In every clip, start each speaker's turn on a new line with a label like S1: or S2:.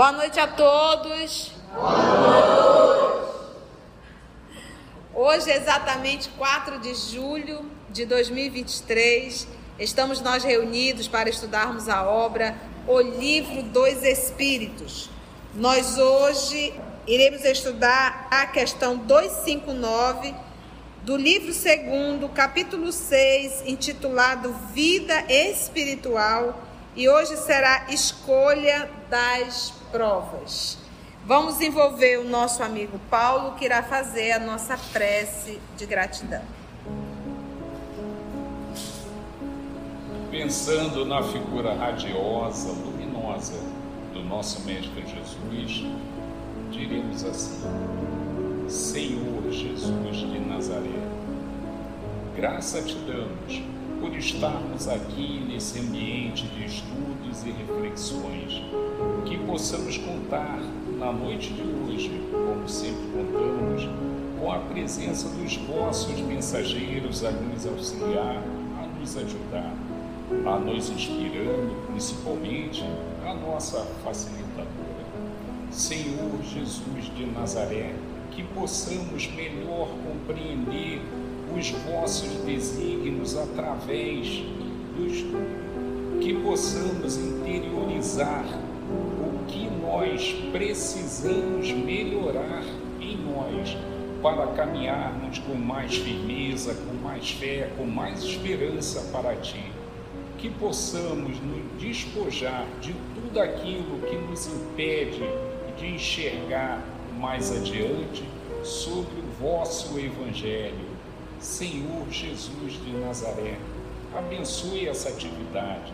S1: Boa noite a todos. Hoje, exatamente 4 de julho de 2023, estamos nós reunidos para estudarmos a obra O Livro dos Espíritos. Nós hoje iremos estudar a questão 259 do livro segundo, capítulo 6, intitulado Vida Espiritual, e hoje será escolha das provas. Vamos envolver o nosso amigo Paulo, que irá fazer a nossa prece de gratidão.
S2: Pensando na figura radiosa, luminosa do nosso Mestre Jesus, diremos assim: Senhor Jesus de Nazaré, graça te damos por estarmos aqui nesse ambiente de estudos e reflexões, que possamos contar na noite de hoje, como sempre contamos, com a presença dos vossos mensageiros a nos auxiliar, a nos ajudar, a nos inspirando, principalmente a nossa facilitadora. Senhor Jesus de Nazaré, que possamos melhor compreender os vossos desígnios através do estudo, que possamos interiorizar o que nós precisamos melhorar em nós para caminharmos com mais firmeza, com mais fé, com mais esperança para Ti. Que possamos nos despojar de tudo aquilo que nos impede de enxergar mais adiante sobre o vosso Evangelho Senhor Jesus de Nazaré, abençoe essa atividade,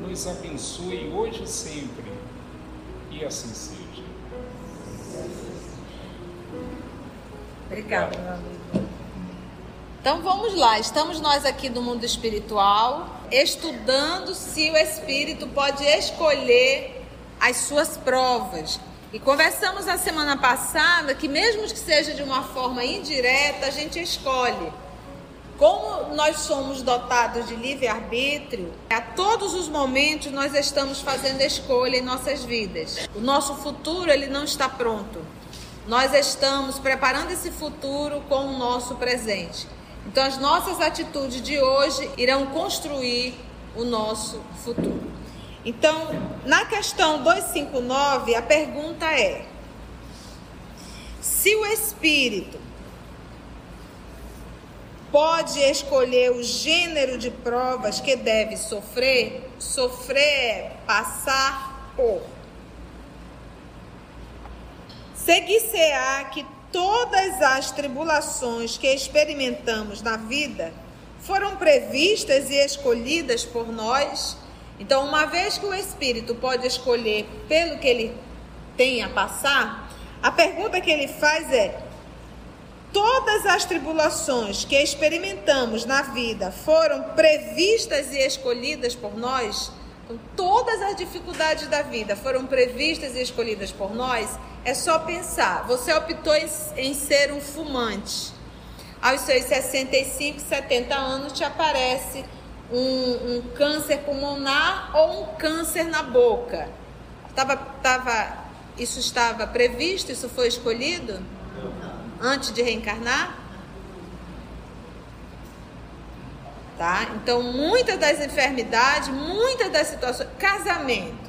S2: nos abençoe hoje e sempre, e assim seja.
S1: Obrigada, meu amigo. Então vamos lá, estamos nós aqui do mundo espiritual, estudando se o espírito pode escolher as suas provas. E conversamos na semana passada que, mesmo que seja de uma forma indireta, a gente escolhe. Como nós somos dotados de livre-arbítrio, a todos os momentos nós estamos fazendo escolha em nossas vidas. O nosso futuro ele não está pronto. Nós estamos preparando esse futuro com o nosso presente. Então as nossas atitudes de hoje irão construir o nosso futuro. Então, na questão 259, a pergunta é: se o espírito pode escolher o gênero de provas que deve sofrer. Sofrer é passar por. Seguir-se-á que todas as tribulações que experimentamos na vida foram previstas e escolhidas por nós. Então, uma vez que o espírito pode escolher pelo que ele tem a passar, a pergunta que ele faz é: todas as tribulações que experimentamos na vida foram previstas e escolhidas por nós, então, todas as dificuldades da vida foram previstas e escolhidas por nós, é só pensar. Você optou em ser um fumante. Aos seus 65, 70 anos, te aparece um, um câncer pulmonar ou um câncer na boca. Tava, tava, isso estava previsto? Isso foi escolhido? Antes de reencarnar? Tá? Então, muitas das enfermidades, muitas das situações. Casamento.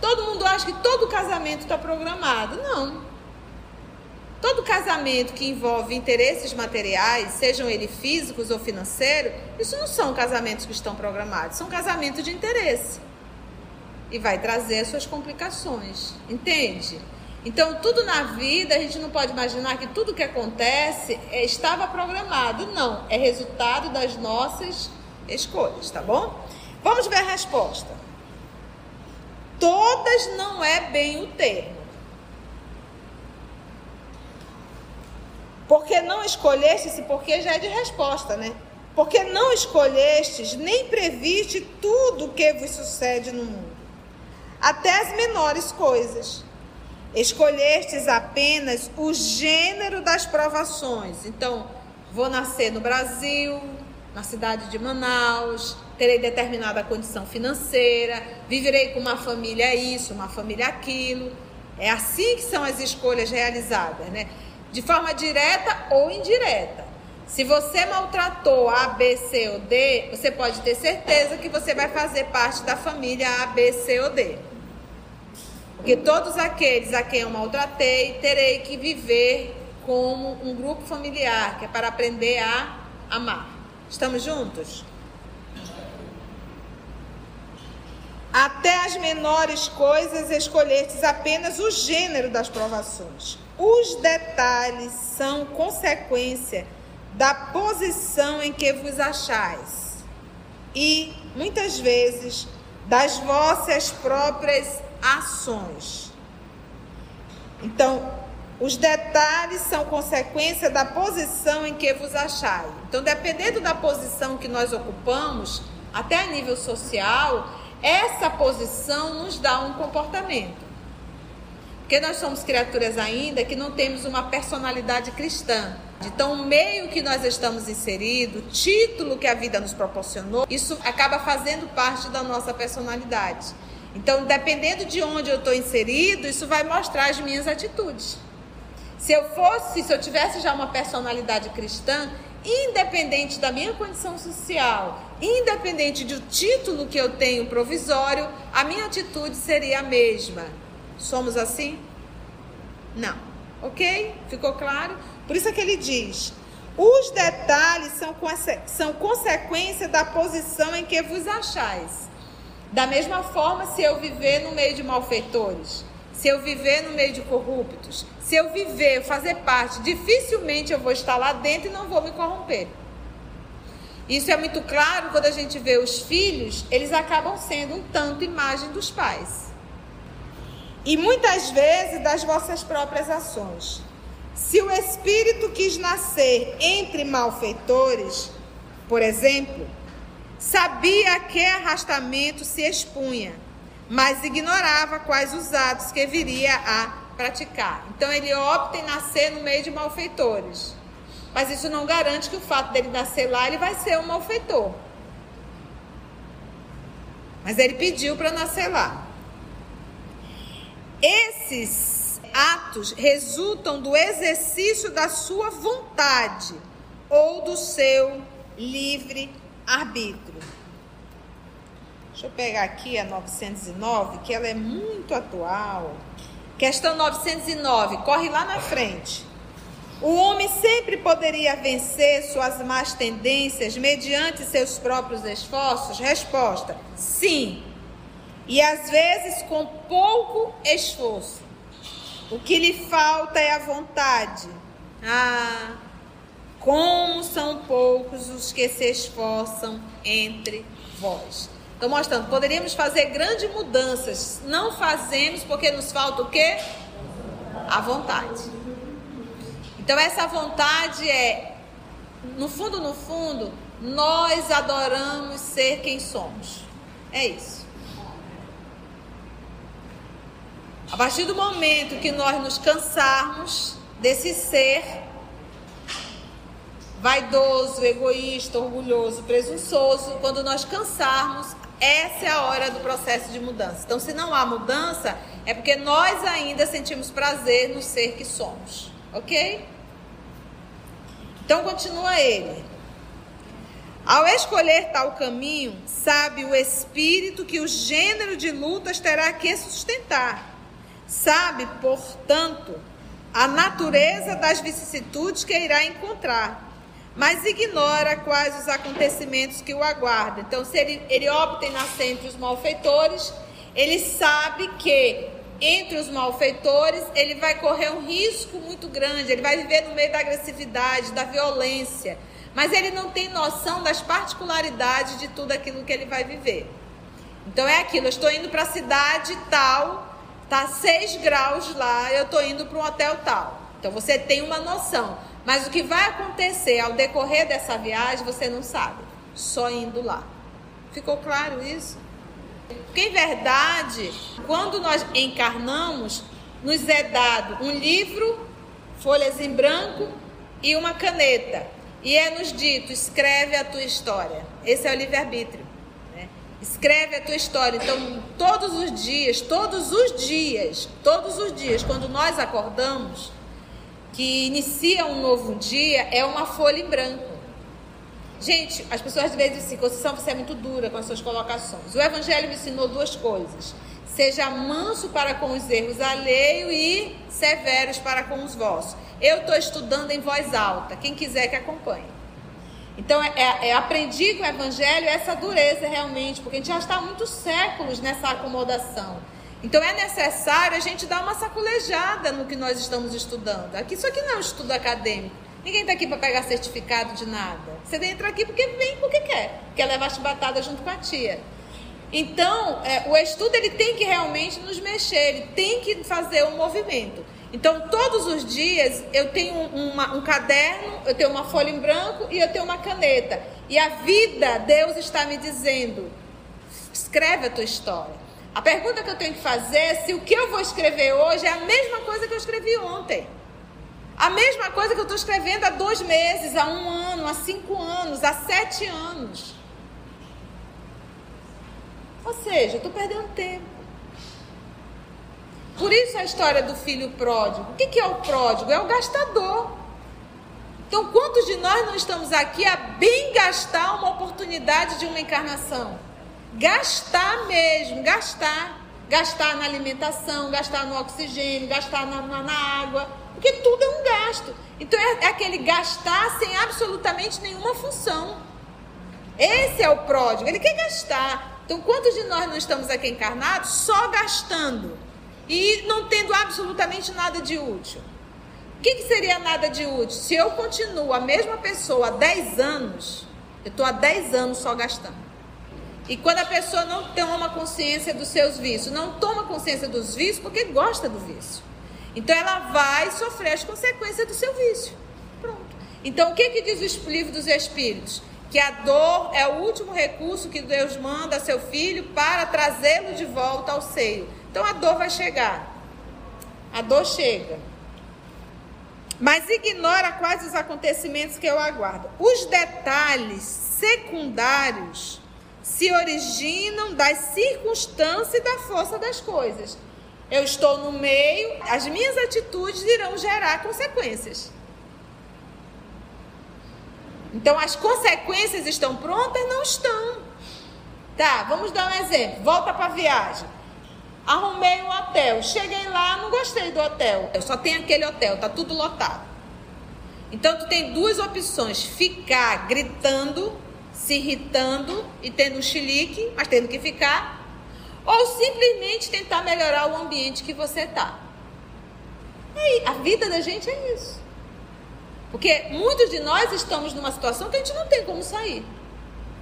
S1: Todo mundo acha que todo casamento está programado. Não. Todo casamento que envolve interesses materiais, sejam eles físicos ou financeiros, isso não são casamentos que estão programados, são casamentos de interesse. E vai trazer as suas complicações. Entende? Então, tudo na vida, a gente não pode imaginar que tudo que acontece é, estava programado. Não, é resultado das nossas escolhas, tá bom? Vamos ver a resposta. Todas não é bem o termo. Porque não escolheste, porque já é de resposta, né? Porque não escolhestes, nem previste tudo o que vos sucede no mundo, até as menores coisas Escolhestes apenas o gênero das provações. Então, vou nascer no Brasil, na cidade de Manaus, terei determinada condição financeira, viverei com uma família isso, uma família aquilo. É assim que são as escolhas realizadas, né? De forma direta ou indireta. Se você maltratou A, B, C ou D, você pode ter certeza que você vai fazer parte da família A, B, C ou D. Porque todos aqueles a quem eu maltratei, terei que viver como um grupo familiar, que é para aprender a amar. Estamos juntos? Até as menores coisas escolhestes apenas o gênero das provações. Os detalhes são consequência da posição em que vos achais e, muitas vezes, das vossas próprias ações. Então, os detalhes são consequência da posição em que vos achai. Então, dependendo da posição que nós ocupamos, até a nível social, essa posição nos dá um comportamento. Porque nós somos criaturas ainda que não temos uma personalidade cristã. Então, o meio que nós estamos inseridos, título que a vida nos proporcionou, isso acaba fazendo parte da nossa personalidade. Então, dependendo de onde eu estou inserido, isso vai mostrar as minhas atitudes. Se eu fosse, se eu tivesse já uma personalidade cristã, independente da minha condição social, independente do título que eu tenho provisório, a minha atitude seria a mesma. Somos assim? Não. Ok? Ficou claro? Por isso é que ele diz: os detalhes são, são consequência da posição em que vos achais. Da mesma forma, se eu viver no meio de malfeitores, se eu viver no meio de corruptos, se eu viver, fazer parte, dificilmente eu vou estar lá dentro e não vou me corromper. Isso é muito claro quando a gente vê os filhos, eles acabam sendo um tanto imagem dos pais. E muitas vezes das vossas próprias ações. Se o espírito quis nascer entre malfeitores, por exemplo, sabia que arrastamento se expunha, mas ignorava quais os atos que viria a praticar. Então ele opta em nascer no meio de malfeitores. Mas isso não garante que o fato dele nascer lá ele vai ser um malfeitor. Mas ele pediu para nascer lá. Esses atos resultam do exercício da sua vontade ou do seu livre arbítrio. Deixa eu pegar aqui a 909, que ela é muito atual. Questão 909, corre lá na frente. O homem sempre poderia vencer suas más tendências mediante seus próprios esforços? Resposta: sim. E às vezes com pouco esforço. O que lhe falta é a vontade. Ah, como são poucos os que se esforçam entre vós. Estou mostrando, poderíamos fazer grandes mudanças. Não fazemos porque nos falta o quê? A vontade. Então essa vontade é, no fundo, no fundo, nós adoramos ser quem somos. É isso. A partir do momento que nós nos cansarmos desse ser vaidoso, egoísta, orgulhoso, presunçoso, quando nós cansarmos, essa é a hora do processo de mudança. Então, se não há mudança, é porque nós ainda sentimos prazer no ser que somos. Ok? Então, continua ele. Ao escolher tal caminho, sabe o espírito que o gênero de lutas terá que sustentar. Sabe, portanto, a natureza das vicissitudes que irá encontrar mas ignora quais os acontecimentos que o aguardam. Então, se ele, ele opta em nascer entre os malfeitores, ele sabe que entre os malfeitores ele vai correr um risco muito grande, ele vai viver no meio da agressividade, da violência, mas ele não tem noção das particularidades de tudo aquilo que ele vai viver. Então é aquilo, eu estou indo para a cidade tal, tá 6 graus lá, eu estou indo para um hotel tal. Então você tem uma noção. Mas o que vai acontecer ao decorrer dessa viagem, você não sabe. Só indo lá. Ficou claro isso? Porque em verdade, quando nós encarnamos, nos é dado um livro, folhas em branco e uma caneta. E é nos dito: escreve a tua história. Esse é o livre-arbítrio. Escreve a tua história. Então, todos os dias, todos os dias, todos os dias, quando nós acordamos, que inicia um novo dia, é uma folha em branco. Gente, as pessoas às vezes dizem, Conceição, você é muito dura com as suas colocações. O Evangelho me ensinou duas coisas. Seja manso para com os erros alheios e severos para com os vossos. Eu estou estudando em voz alta. Quem quiser que acompanhe. Então, é, é, é, aprendi com o Evangelho essa dureza realmente, porque a gente já está há muitos séculos nessa acomodação. Então, é necessário a gente dar uma sacolejada no que nós estamos estudando. Aqui, isso aqui não é um estudo acadêmico. Ninguém está aqui para pegar certificado de nada. Você entra aqui porque vem porque quer. Quer levar chibatada junto com a tia. Então, é, o estudo ele tem que realmente nos mexer, ele tem que fazer um movimento. Então, todos os dias eu tenho uma, um caderno, eu tenho uma folha em branco e eu tenho uma caneta. E a vida, Deus está me dizendo: escreve a tua história. A pergunta que eu tenho que fazer é se o que eu vou escrever hoje é a mesma coisa que eu escrevi ontem. A mesma coisa que eu estou escrevendo há dois meses, há um ano, há cinco anos, há sete anos. Ou seja, eu estou perdendo tempo. Por isso a história do filho pródigo. O que, que é o pródigo? É o gastador. Então, quantos de nós não estamos aqui a bem gastar uma oportunidade de uma encarnação? Gastar mesmo, gastar. Gastar na alimentação, gastar no oxigênio, gastar na, na, na água. Porque tudo é um gasto. Então, é, é aquele gastar sem absolutamente nenhuma função. Esse é o pródigo. Ele quer gastar. Então, quantos de nós não estamos aqui encarnados só gastando e não tendo absolutamente nada de útil? O que, que seria nada de útil? Se eu continuo a mesma pessoa há 10 anos, eu estou há 10 anos só gastando. E quando a pessoa não toma consciência dos seus vícios, não toma consciência dos vícios porque gosta do vício. Então ela vai sofrer as consequências do seu vício. Pronto. Então o que, que diz o livro dos Espíritos? que a dor é o último recurso que Deus manda a seu filho para trazê-lo de volta ao seio. Então a dor vai chegar. A dor chega. Mas ignora quais os acontecimentos que eu aguardo. Os detalhes secundários se originam das circunstâncias e da força das coisas. Eu estou no meio, as minhas atitudes irão gerar consequências. Então as consequências estão prontas? Não estão. Tá, vamos dar um exemplo. Volta para a viagem. Arrumei um hotel. Cheguei lá, não gostei do hotel. Eu só tenho aquele hotel, tá tudo lotado. Então tu tem duas opções: ficar gritando, se irritando e tendo um chilique, mas tendo que ficar, ou simplesmente tentar melhorar o ambiente que você tá. Aí, a vida da gente é isso. Porque muitos de nós estamos numa situação que a gente não tem como sair.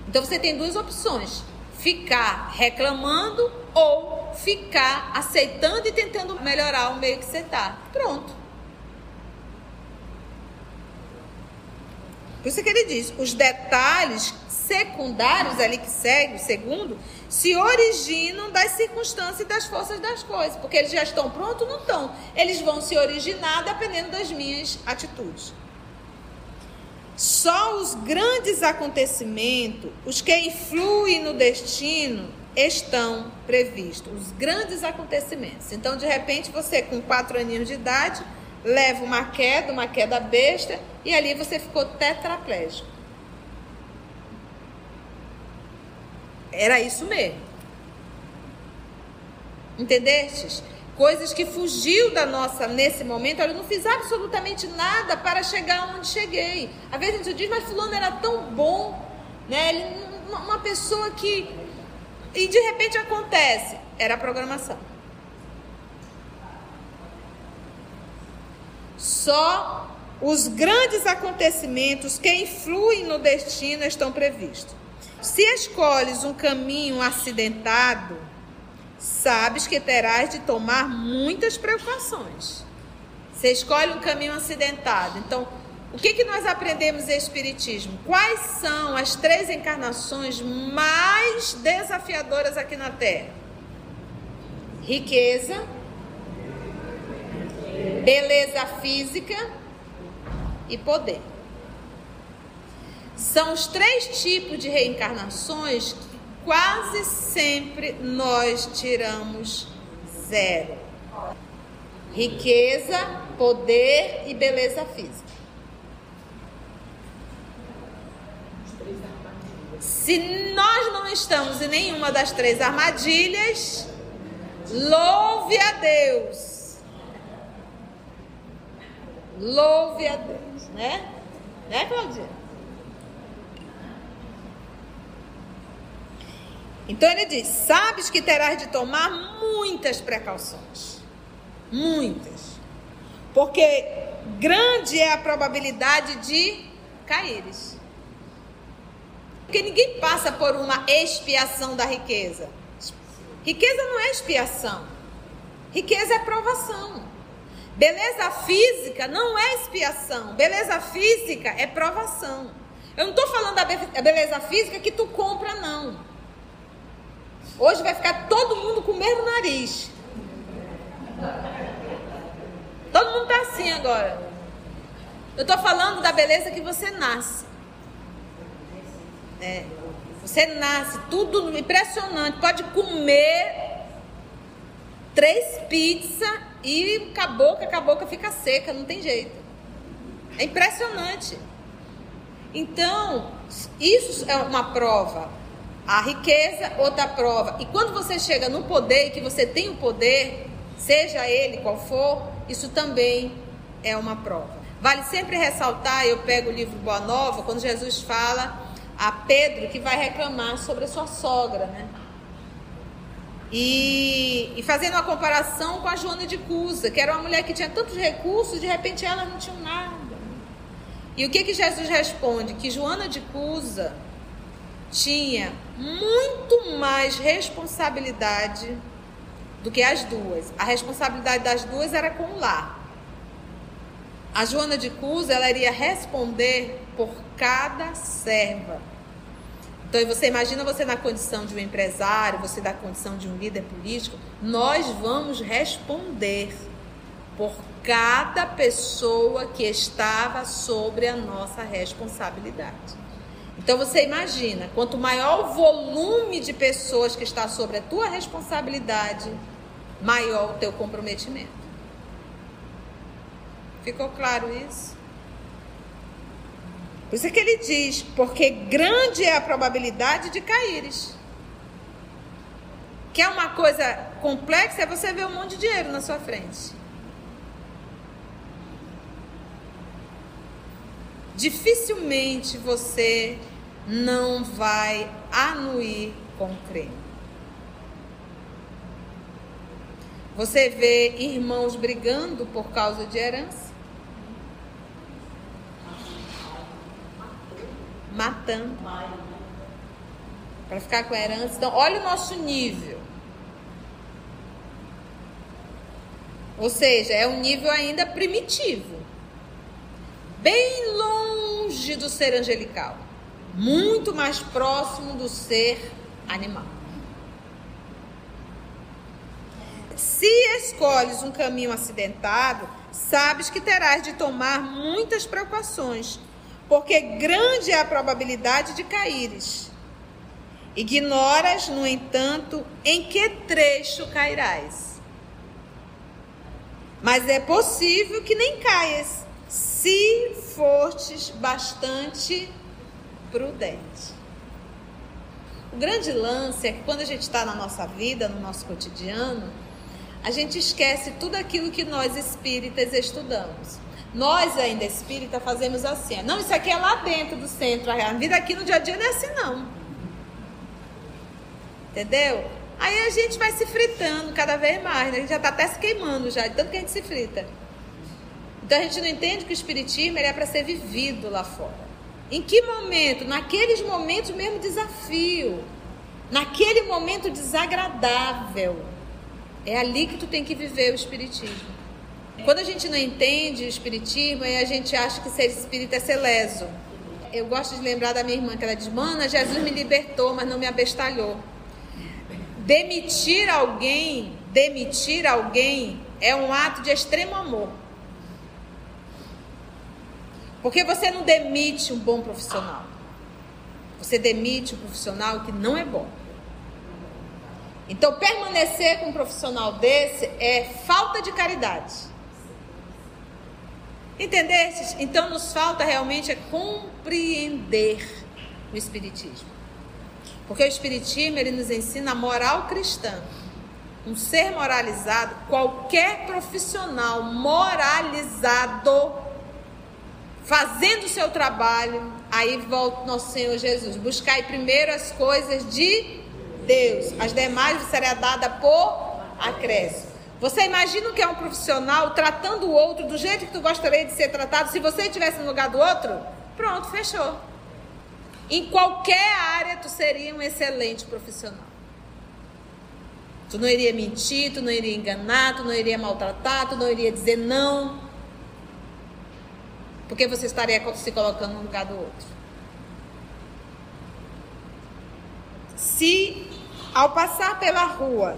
S1: Então você tem duas opções: ficar reclamando ou ficar aceitando e tentando melhorar o meio que você está. Pronto. Por isso que ele diz: os detalhes secundários ali que segue, o segundo, se originam das circunstâncias e das forças das coisas. Porque eles já estão prontos? Não estão. Eles vão se originar dependendo das minhas atitudes. Só os grandes acontecimentos, os que influem no destino, estão previstos. Os grandes acontecimentos. Então, de repente, você com quatro aninhos de idade leva uma queda, uma queda besta, e ali você ficou tetraplégico. Era isso mesmo. Entendestes? coisas que fugiu da nossa nesse momento. Eu não fiz absolutamente nada para chegar onde cheguei. Às vezes a gente diz, mas fulano era tão bom, né? Ele, uma pessoa que e de repente acontece, era a programação. Só os grandes acontecimentos que influem no destino estão previstos. Se escolhes um caminho acidentado, sabes que terás de tomar muitas precauções. Você escolhe um caminho acidentado. Então, o que, que nós aprendemos em Espiritismo? Quais são as três encarnações mais desafiadoras aqui na Terra? Riqueza, beleza física e poder. São os três tipos de reencarnações quase sempre nós tiramos zero. Riqueza, poder e beleza física. Se nós não estamos em nenhuma das três armadilhas, louve a Deus. Louve a Deus, né? Né, Claudinha? Então ele diz: Sabes que terás de tomar muitas precauções. Muitas. Porque grande é a probabilidade de caíres. Porque ninguém passa por uma expiação da riqueza. Riqueza não é expiação. Riqueza é provação. Beleza física não é expiação. Beleza física é provação. Eu não estou falando da beleza física que tu compra, não. Hoje vai ficar todo mundo com o mesmo nariz. Todo mundo está assim agora. Eu estou falando da beleza que você nasce. É. Você nasce, tudo impressionante. Pode comer três pizzas e a boca, a boca fica seca, não tem jeito. É impressionante. Então, isso é uma prova. A riqueza, outra prova. E quando você chega no poder, que você tem o poder, seja ele qual for, isso também é uma prova. Vale sempre ressaltar, eu pego o livro Boa Nova, quando Jesus fala a Pedro que vai reclamar sobre a sua sogra, né? E, e, fazendo uma comparação com a Joana de Cusa, que era uma mulher que tinha tantos recursos, de repente ela não tinha nada. E o que que Jesus responde? Que Joana de Cusa tinha muito mais responsabilidade do que as duas. A responsabilidade das duas era com o lar. A Joana de Cusa, ela iria responder por cada serva. Então, você imagina você na condição de um empresário, você na condição de um líder político, nós vamos responder por cada pessoa que estava sobre a nossa responsabilidade. Então você imagina, quanto maior o volume de pessoas que está sobre a tua responsabilidade, maior o teu comprometimento. Ficou claro isso? Por isso é que ele diz, porque grande é a probabilidade de caíres. Que é uma coisa complexa, é você ver um monte de dinheiro na sua frente. Dificilmente você não vai anuir com creme. Você vê irmãos brigando por causa de herança. matando para ficar com a herança. Então, olha o nosso nível. Ou seja, é um nível ainda primitivo. Bem longe do ser angelical. Muito mais próximo do ser animal. Se escolhes um caminho acidentado, sabes que terás de tomar muitas precauções porque grande é a probabilidade de caíres. Ignoras, no entanto, em que trecho cairás. Mas é possível que nem caias, se fortes bastante prudente. O grande lance é que quando a gente está na nossa vida, no nosso cotidiano, a gente esquece tudo aquilo que nós espíritas estudamos. Nós ainda espírita fazemos assim. Não, isso aqui é lá dentro do centro. A vida aqui no dia a dia não é assim não. Entendeu? Aí a gente vai se fritando cada vez mais, né? A gente já está até se queimando já, de tanto que a gente se frita. Então a gente não entende que o espiritismo é para ser vivido lá fora. Em que momento? Naqueles momentos mesmo desafio. Naquele momento desagradável. É ali que tu tem que viver o espiritismo. Quando a gente não entende o espiritismo, aí a gente acha que ser espírita é ser leso. Eu gosto de lembrar da minha irmã que ela diz: Mana, Jesus me libertou, mas não me abestalhou. Demitir alguém, demitir alguém é um ato de extremo amor. Porque você não demite um bom profissional. Você demite um profissional que não é bom. Então, permanecer com um profissional desse é falta de caridade. Entendestes? Então, nos falta realmente é compreender o Espiritismo. Porque o Espiritismo, ele nos ensina a moral cristã. Um ser moralizado, qualquer profissional moralizado, fazendo o seu trabalho, aí volta nosso Senhor Jesus. Buscai primeiro as coisas de Deus, as demais será dada por acréscimo. Você imagina o que é um profissional tratando o outro do jeito que tu gostaria de ser tratado se você estivesse no lugar do outro? Pronto, fechou. Em qualquer área tu seria um excelente profissional. Tu não iria mentir, tu não iria enganar, tu não iria maltratar, tu não iria dizer não. Porque você estaria se colocando no lugar do outro. Se ao passar pela rua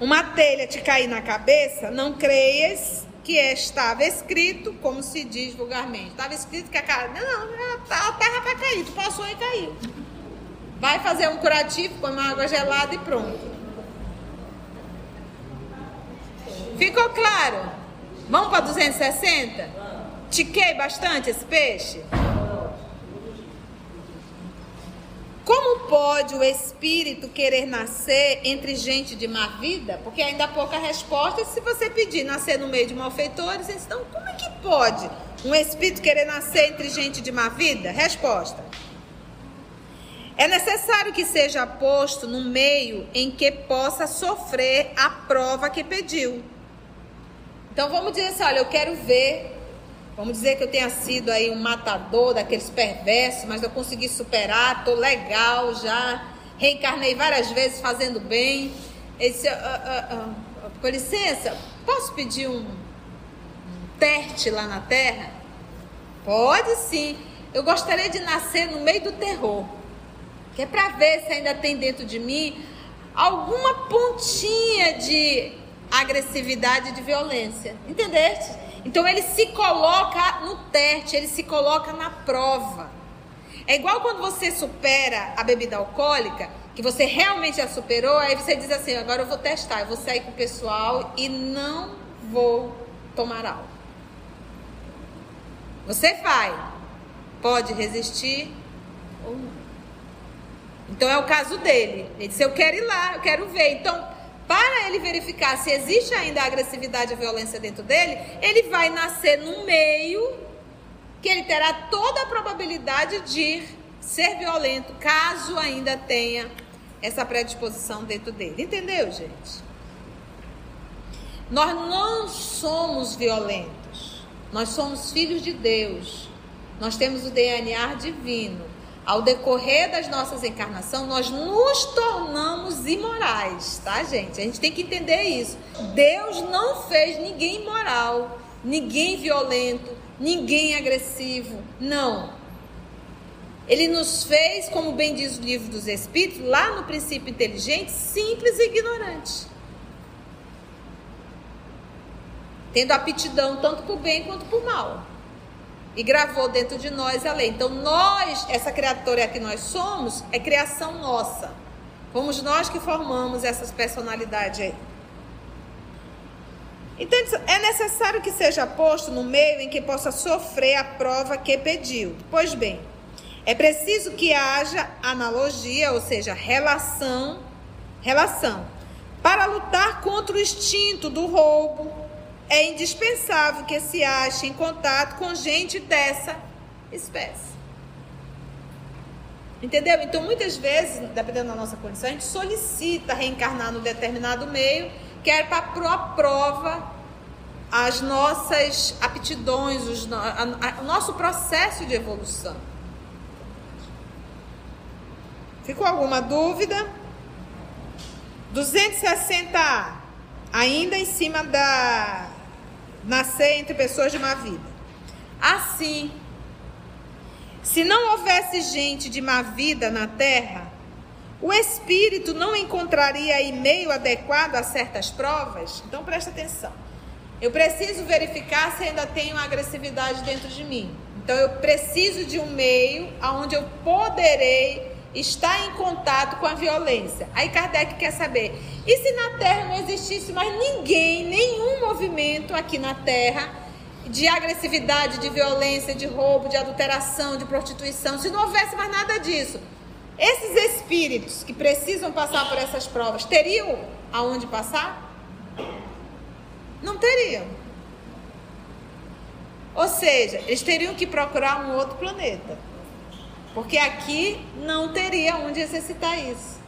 S1: uma telha te cair na cabeça, não creias que estava escrito, como se diz vulgarmente. Estava escrito que a cara. Não, a terra vai cair, tu passou e caiu. Vai fazer um curativo, põe uma água gelada e pronto. Ficou claro? Vamos para 260? Tiquei bastante esse peixe? Como pode o espírito querer nascer entre gente de má vida? Porque ainda há pouca resposta. Se você pedir nascer no meio de malfeitores, então como é que pode um espírito querer nascer entre gente de má vida? Resposta. É necessário que seja posto no meio em que possa sofrer a prova que pediu. Então vamos dizer assim: olha, eu quero ver Vamos dizer que eu tenha sido aí um matador daqueles perversos, mas eu consegui superar, tô legal já, reencarnei várias vezes fazendo bem. Ele disse, ah, ah, ah, com licença, posso pedir um, um teste lá na Terra? Pode sim. Eu gostaria de nascer no meio do terror, que é para ver se ainda tem dentro de mim alguma pontinha de agressividade e de violência. Entendeste? Então ele se coloca no teste, ele se coloca na prova. É igual quando você supera a bebida alcoólica, que você realmente já superou, aí você diz assim: agora eu vou testar, eu vou sair com o pessoal e não vou tomar álcool. Você vai, pode resistir ou não. Então é o caso dele. Ele disse: Eu quero ir lá, eu quero ver. Então para ele verificar se existe ainda a agressividade e a violência dentro dele, ele vai nascer no meio que ele terá toda a probabilidade de ser violento, caso ainda tenha essa predisposição dentro dele. Entendeu, gente? Nós não somos violentos. Nós somos filhos de Deus. Nós temos o DNA divino ao decorrer das nossas encarnações, nós nos tornamos imorais, tá, gente? A gente tem que entender isso. Deus não fez ninguém imoral, ninguém violento, ninguém agressivo. Não. Ele nos fez, como bem diz o livro dos Espíritos, lá no princípio inteligente, simples e ignorante. Tendo aptidão tanto por bem quanto por mal e gravou dentro de nós a lei. Então, nós, essa criatura que nós somos, é criação nossa. Fomos nós que formamos essas personalidades aí. Então, é necessário que seja posto no meio em que possa sofrer a prova que pediu. Pois bem, é preciso que haja analogia, ou seja, relação, relação, para lutar contra o instinto do roubo, é indispensável que se ache em contato com gente dessa espécie. Entendeu? Então, muitas vezes, dependendo da nossa condição, a gente solicita reencarnar no determinado meio, quer para a prova as nossas aptidões, os, a, a, o nosso processo de evolução. Ficou alguma dúvida? 260A, ainda em cima da nascer entre pessoas de má vida. Assim, se não houvesse gente de má vida na terra, o espírito não encontraria aí meio adequado a certas provas? Então presta atenção. Eu preciso verificar se ainda tenho agressividade dentro de mim. Então eu preciso de um meio onde eu poderei está em contato com a violência. Aí Kardec quer saber: e se na Terra não existisse mais ninguém, nenhum movimento aqui na Terra de agressividade, de violência, de roubo, de adulteração, de prostituição, se não houvesse mais nada disso, esses espíritos que precisam passar por essas provas teriam aonde passar? Não teriam. Ou seja, eles teriam que procurar um outro planeta. Porque aqui não teria onde exercitar isso.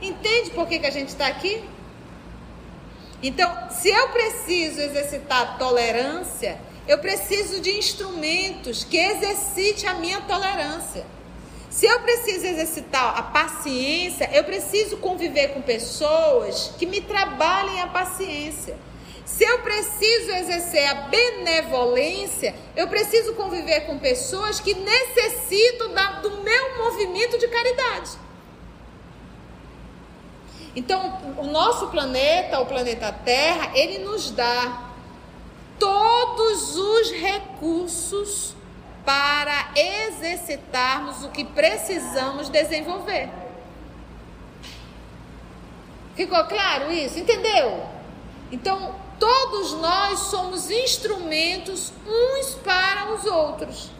S1: Entende por que, que a gente está aqui? Então, se eu preciso exercitar tolerância, eu preciso de instrumentos que exercite a minha tolerância. Se eu preciso exercitar a paciência, eu preciso conviver com pessoas que me trabalhem a paciência. Se eu preciso exercer a benevolência, eu preciso conviver com pessoas que necessitam da, do meu movimento de caridade. Então, o nosso planeta, o planeta Terra, ele nos dá todos os recursos para exercitarmos o que precisamos desenvolver. Ficou claro isso? Entendeu? Então, todos nós somos instrumentos uns para os outros.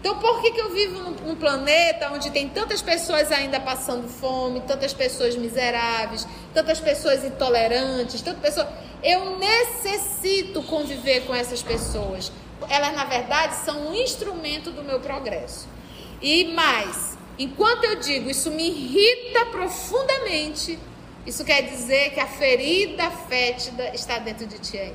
S1: Então, por que, que eu vivo num, num, planeta onde tem tantas pessoas ainda passando fome, tantas pessoas miseráveis, tantas pessoas intolerantes, tantas pessoas. Eu necessito conviver com essas pessoas. Elas, na verdade, são um instrumento do meu progresso. E mais, enquanto eu digo isso me irrita profundamente, isso quer dizer que a ferida fétida está dentro de ti aí.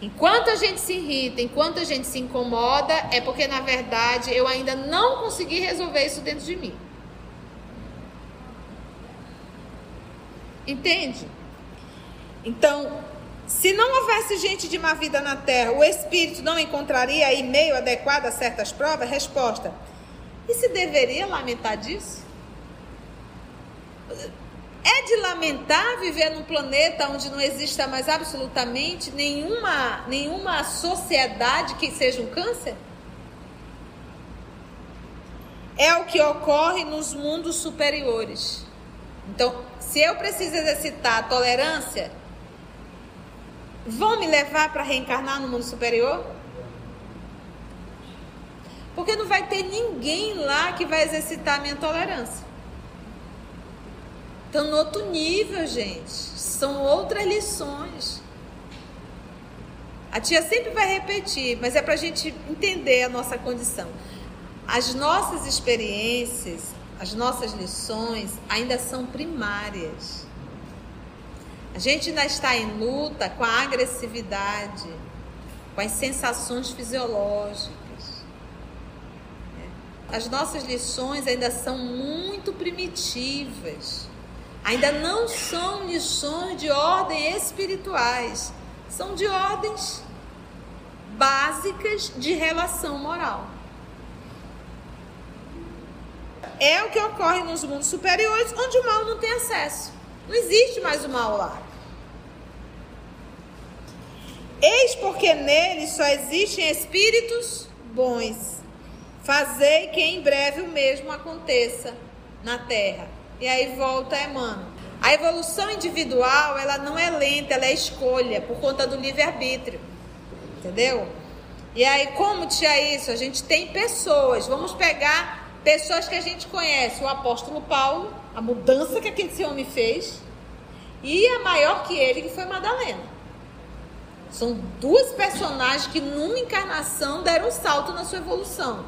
S1: Enquanto a gente se irrita, enquanto a gente se incomoda, é porque na verdade eu ainda não consegui resolver isso dentro de mim. Entende? Então, se não houvesse gente de má vida na terra, o espírito não encontraria aí meio adequado a certas provas? Resposta: E se deveria lamentar disso? É de lamentar viver num planeta onde não exista mais absolutamente nenhuma, nenhuma sociedade que seja um câncer? É o que ocorre nos mundos superiores. Então, se eu preciso exercitar a tolerância, vão me levar para reencarnar no mundo superior? Porque não vai ter ninguém lá que vai exercitar a minha tolerância. Então, no outro nível, gente. São outras lições. A tia sempre vai repetir, mas é para a gente entender a nossa condição. As nossas experiências, as nossas lições ainda são primárias. A gente ainda está em luta com a agressividade, com as sensações fisiológicas. As nossas lições ainda são muito primitivas ainda não são lições de ordem espirituais, são de ordens básicas de relação moral. É o que ocorre nos mundos superiores, onde o mal não tem acesso. Não existe mais o mal lá. Eis porque neles só existem espíritos bons. Fazei que em breve o mesmo aconteça na terra e aí volta Emmanuel. A evolução individual, ela não é lenta, ela é escolha, por conta do livre-arbítrio. Entendeu? E aí, como tinha isso? A gente tem pessoas, vamos pegar pessoas que a gente conhece, o apóstolo Paulo, a mudança que aquele homem fez, e a maior que ele, que foi Madalena. São duas personagens que numa encarnação deram um salto na sua evolução.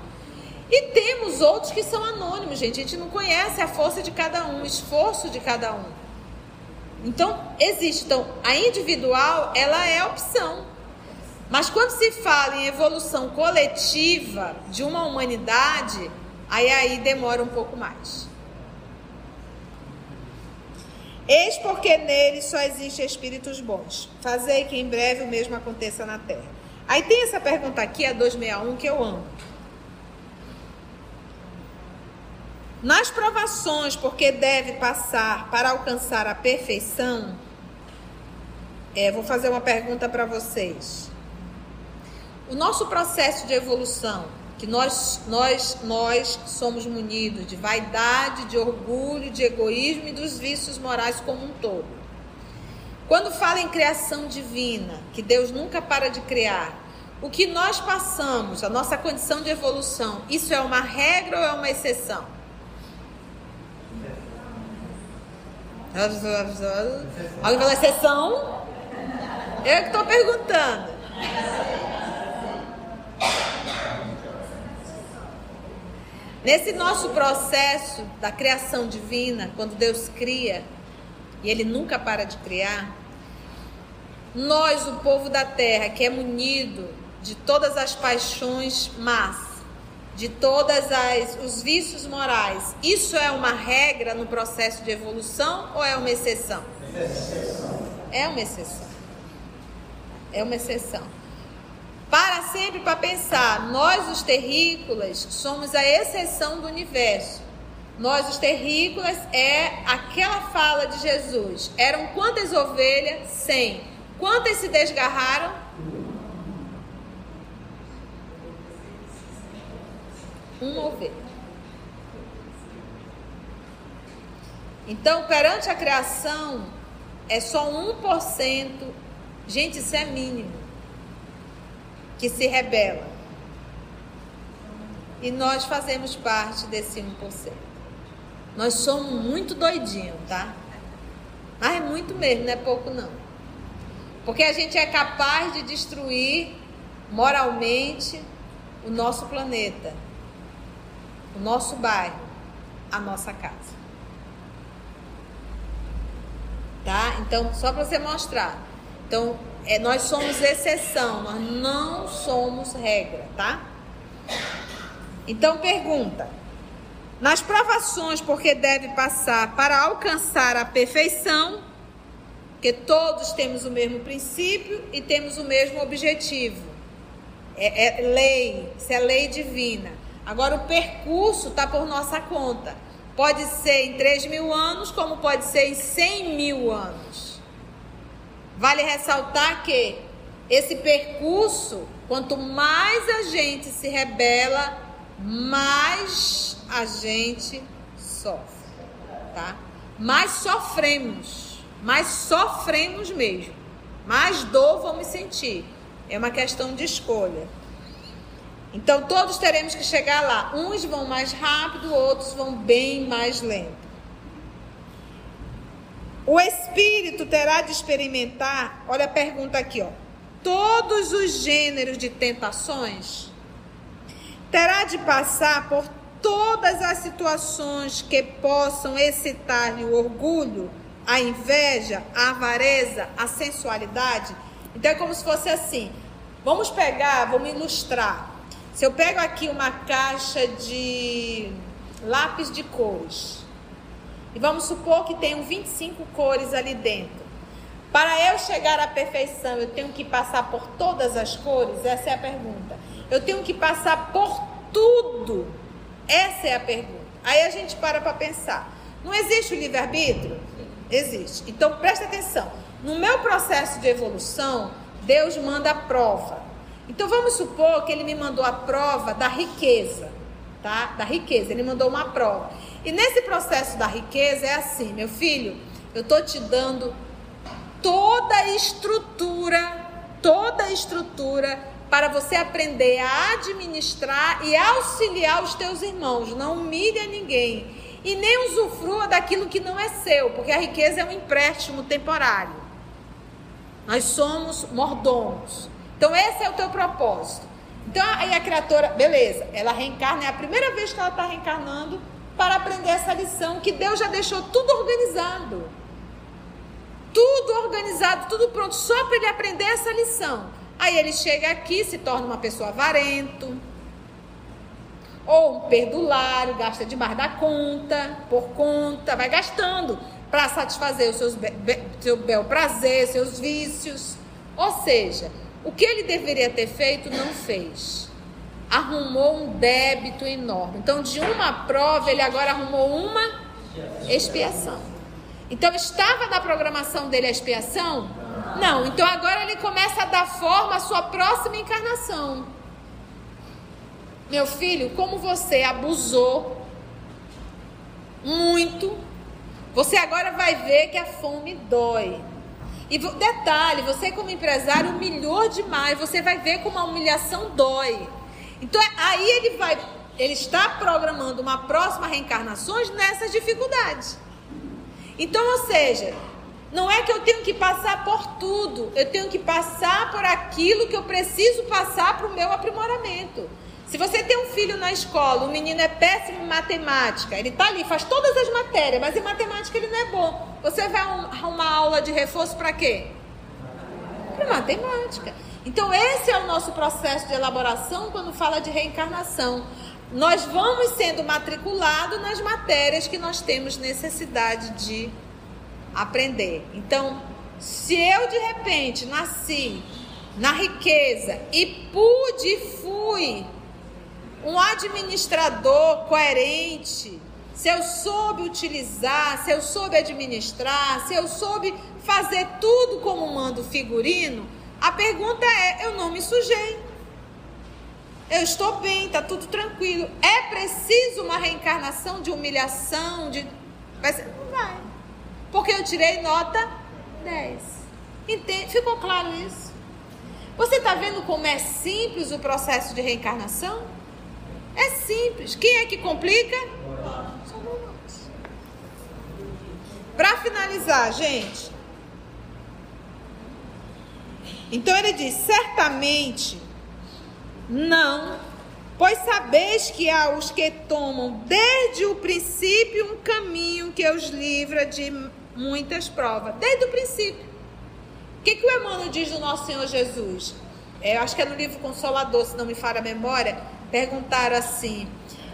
S1: E temos outros que são anônimos, gente. A gente não conhece a força de cada um, o esforço de cada um. Então, existe. Então, a individual, ela é a opção. Mas quando se fala em evolução coletiva de uma humanidade, aí aí demora um pouco mais. Eis porque nele só existem espíritos bons. Fazei que em breve o mesmo aconteça na terra. Aí tem essa pergunta aqui, a 261, que eu amo. Nas provações, porque deve passar para alcançar a perfeição, é, vou fazer uma pergunta para vocês. O nosso processo de evolução, que nós, nós, nós somos munidos de vaidade, de orgulho, de egoísmo e dos vícios morais como um todo. Quando fala em criação divina, que Deus nunca para de criar, o que nós passamos, a nossa condição de evolução, isso é uma regra ou é uma exceção? Alguém falou exceção? Eu que estou perguntando. Nesse nosso processo da criação divina, quando Deus cria, e Ele nunca para de criar, nós, o povo da terra, que é munido de todas as paixões más, de todos os vícios morais, isso é uma regra no processo de evolução ou é uma exceção? É uma exceção. É uma exceção. Para sempre para pensar, nós os terrícolas somos a exceção do universo. Nós os terrícolas é aquela fala de Jesus. Eram quantas ovelhas? Cem. Quantas se desgarraram? Uma ovelha. Então, perante a criação, é só 1%. Gente, isso é mínimo que se rebela. E nós fazemos parte desse 1%. Nós somos muito doidinhos, tá? Mas é muito mesmo, não é pouco não. Porque a gente é capaz de destruir moralmente o nosso planeta, o nosso bairro, a nossa casa. Tá? Então, só para você mostrar. Então, é, nós somos exceção, nós não somos regra, tá? Então pergunta: nas provações, porque deve passar para alcançar a perfeição, que todos temos o mesmo princípio e temos o mesmo objetivo. É, é lei, isso é lei divina. Agora o percurso está por nossa conta. Pode ser em 3 mil anos, como pode ser em 100 mil anos. Vale ressaltar que esse percurso, quanto mais a gente se rebela, mais a gente sofre, tá? Mais sofremos, mais sofremos mesmo, mais dor vamos sentir. É uma questão de escolha. Então todos teremos que chegar lá. Uns vão mais rápido, outros vão bem mais lento. O espírito terá de experimentar, olha a pergunta aqui, ó. Todos os gêneros de tentações terá de passar por todas as situações que possam excitar-lhe o orgulho, a inveja, a avareza, a sensualidade. Então é como se fosse assim. Vamos pegar, vamos ilustrar. Se eu pego aqui uma caixa de lápis de cores, e vamos supor que tenham 25 cores ali dentro. Para eu chegar à perfeição, eu tenho que passar por todas as cores? Essa é a pergunta. Eu tenho que passar por tudo? Essa é a pergunta. Aí a gente para para pensar. Não existe o livre-arbítrio? Existe. Então presta atenção. No meu processo de evolução, Deus manda a prova. Então vamos supor que ele me mandou a prova da riqueza, tá? Da riqueza. Ele mandou uma prova. E nesse processo da riqueza é assim, meu filho, eu tô te dando toda a estrutura, toda a estrutura para você aprender a administrar e auxiliar os teus irmãos. Não humilha ninguém e nem usufrua daquilo que não é seu, porque a riqueza é um empréstimo temporário. Nós somos mordomos. Então esse é o teu propósito. Então aí a criatura, beleza, ela reencarna, é a primeira vez que ela está reencarnando para aprender essa lição que Deus já deixou tudo organizado. Tudo organizado, tudo pronto, só para ele aprender essa lição. Aí ele chega aqui, se torna uma pessoa avarento, ou um perdulário, gasta demais da conta, por conta, vai gastando para satisfazer os seus be seu bel prazer, seus vícios. Ou seja, o que ele deveria ter feito, não fez arrumou um débito enorme. Então, de uma prova, ele agora arrumou uma expiação. Então, estava na programação dele a expiação? Não. Então, agora ele começa a dar forma à sua próxima encarnação. Meu filho, como você abusou muito, você agora vai ver que a fome dói. E detalhe, você como empresário humilhou demais, você vai ver como a humilhação dói. Então aí ele vai, ele está programando uma próxima reencarnação nessas dificuldades. Então, ou seja, não é que eu tenho que passar por tudo, eu tenho que passar por aquilo que eu preciso passar para o meu aprimoramento. Se você tem um filho na escola, o menino é péssimo em matemática, ele está ali, faz todas as matérias, mas em matemática ele não é bom. Você vai arrumar aula de reforço para quê? Para matemática. Então, esse é o nosso processo de elaboração quando fala de reencarnação. Nós vamos sendo matriculados nas matérias que nós temos necessidade de aprender. Então, se eu de repente nasci na riqueza e pude e fui um administrador coerente, se eu soube utilizar, se eu soube administrar, se eu soube fazer tudo como manda o figurino, a pergunta é: eu não me sujei. Eu estou bem, está tudo tranquilo. É preciso uma reencarnação de humilhação, de. Vai ser... Não vai. Porque eu tirei nota 10. Entende? Ficou claro isso? Você está vendo como é simples o processo de reencarnação? É simples. Quem é que complica? Para finalizar, gente. Então ele diz: certamente não, pois sabeis que há os que tomam desde o princípio um caminho que os livra de muitas provas, desde o princípio. O que, que o Emmanuel diz do nosso Senhor Jesus? É, acho que é no livro Consolador, se não me falha a memória, perguntaram assim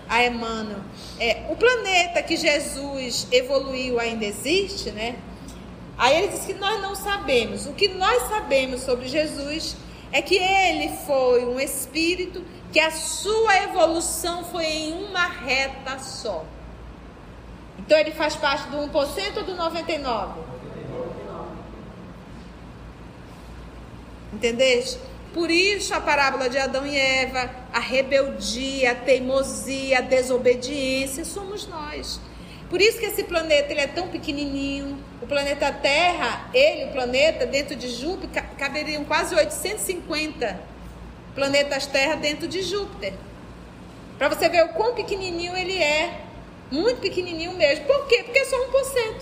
S1: a Emmanuel: é, o planeta que Jesus evoluiu ainda existe, né? Aí ele disse que nós não sabemos. O que nós sabemos sobre Jesus é que ele foi um espírito que a sua evolução foi em uma reta só. Então ele faz parte do 1% ou do 99%? Entendeste? Por isso a parábola de Adão e Eva, a rebeldia, a teimosia, a desobediência, somos nós. Por isso que esse planeta ele é tão pequenininho. O planeta Terra, ele, o planeta, dentro de Júpiter, caberiam quase 850 planetas Terra dentro de Júpiter. Para você ver o quão pequenininho ele é. Muito pequenininho mesmo. Por quê? Porque é só 1%.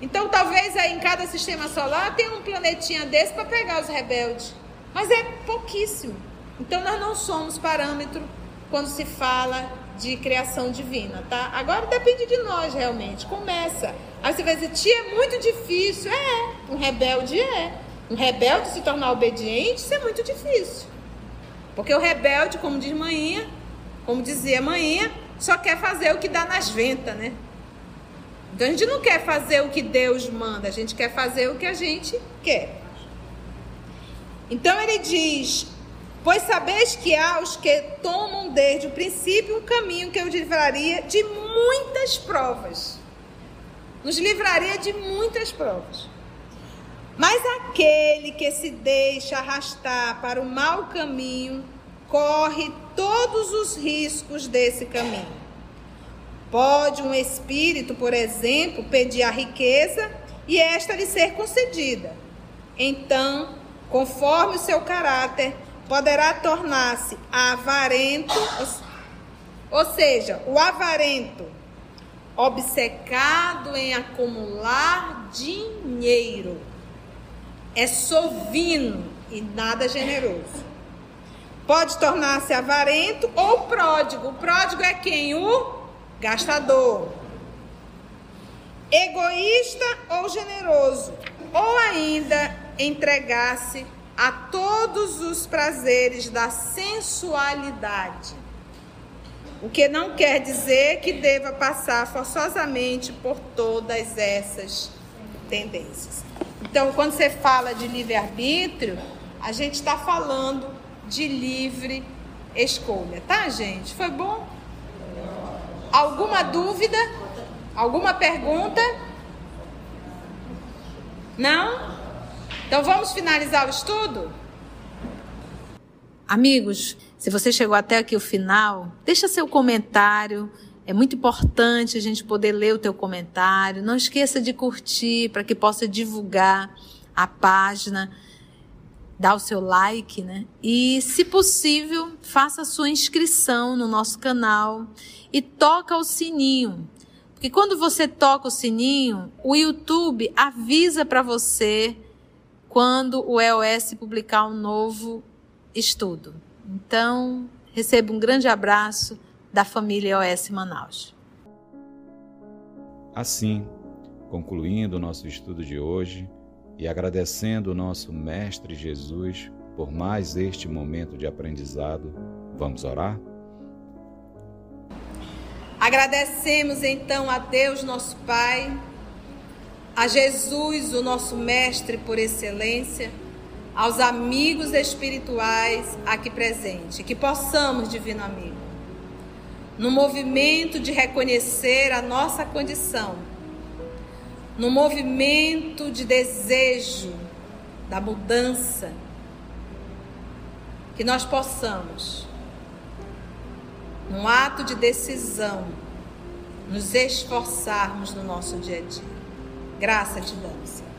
S1: Então, talvez aí em cada sistema solar tenha um planetinha desse para pegar os rebeldes. Mas é pouquíssimo. Então, nós não somos parâmetro quando se fala de criação divina, tá? Agora depende de nós realmente. Começa. Aí você vai dizer, tia, é muito difícil. É, um rebelde é. Um rebelde se tornar obediente, isso é muito difícil. Porque o rebelde, como diz manhinha, como dizia manhinha, só quer fazer o que dá nas ventas, né? Então a gente não quer fazer o que Deus manda, a gente quer fazer o que a gente quer. Então ele diz: Pois sabeis que há os que tomam desde o princípio um caminho que os livraria de muitas provas. Nos livraria de muitas provas. Mas aquele que se deixa arrastar para o mau caminho, corre todos os riscos desse caminho. Pode um espírito, por exemplo, pedir a riqueza e esta lhe ser concedida. Então, conforme o seu caráter, poderá tornar-se avarento, ou seja, o avarento, obcecado em acumular dinheiro, é sovino e nada generoso. Pode tornar-se avarento ou pródigo. O pródigo é quem? O gastador. Egoísta ou generoso. Ou ainda entregar-se a todos os prazeres da sensualidade. O que não quer dizer que deva passar forçosamente por todas essas tendências. Então, quando você fala de livre-arbítrio, a gente está falando de livre escolha, tá, gente? Foi bom? Alguma dúvida? Alguma pergunta? Não? Então vamos finalizar o estudo? Amigos, se você chegou até aqui o final, deixa seu comentário. É muito importante a gente poder ler o teu comentário. Não esqueça de curtir para que possa divulgar a página, dar o seu like, né? E, se possível, faça a sua inscrição no nosso canal e toca o sininho. Porque quando você toca o sininho, o YouTube avisa para você quando o EOS publicar um novo estudo. Então, receba um grande abraço da família EOS Manaus.
S3: Assim, concluindo o nosso estudo de hoje e agradecendo o nosso Mestre Jesus por mais este momento de aprendizado, vamos orar?
S1: Agradecemos então a Deus, nosso Pai, a Jesus, o nosso Mestre por excelência aos amigos espirituais aqui presentes, que possamos, divino amigo, no movimento de reconhecer a nossa condição, no movimento de desejo da mudança, que nós possamos, num ato de decisão, nos esforçarmos no nosso dia a dia. Graça te damos, Senhor.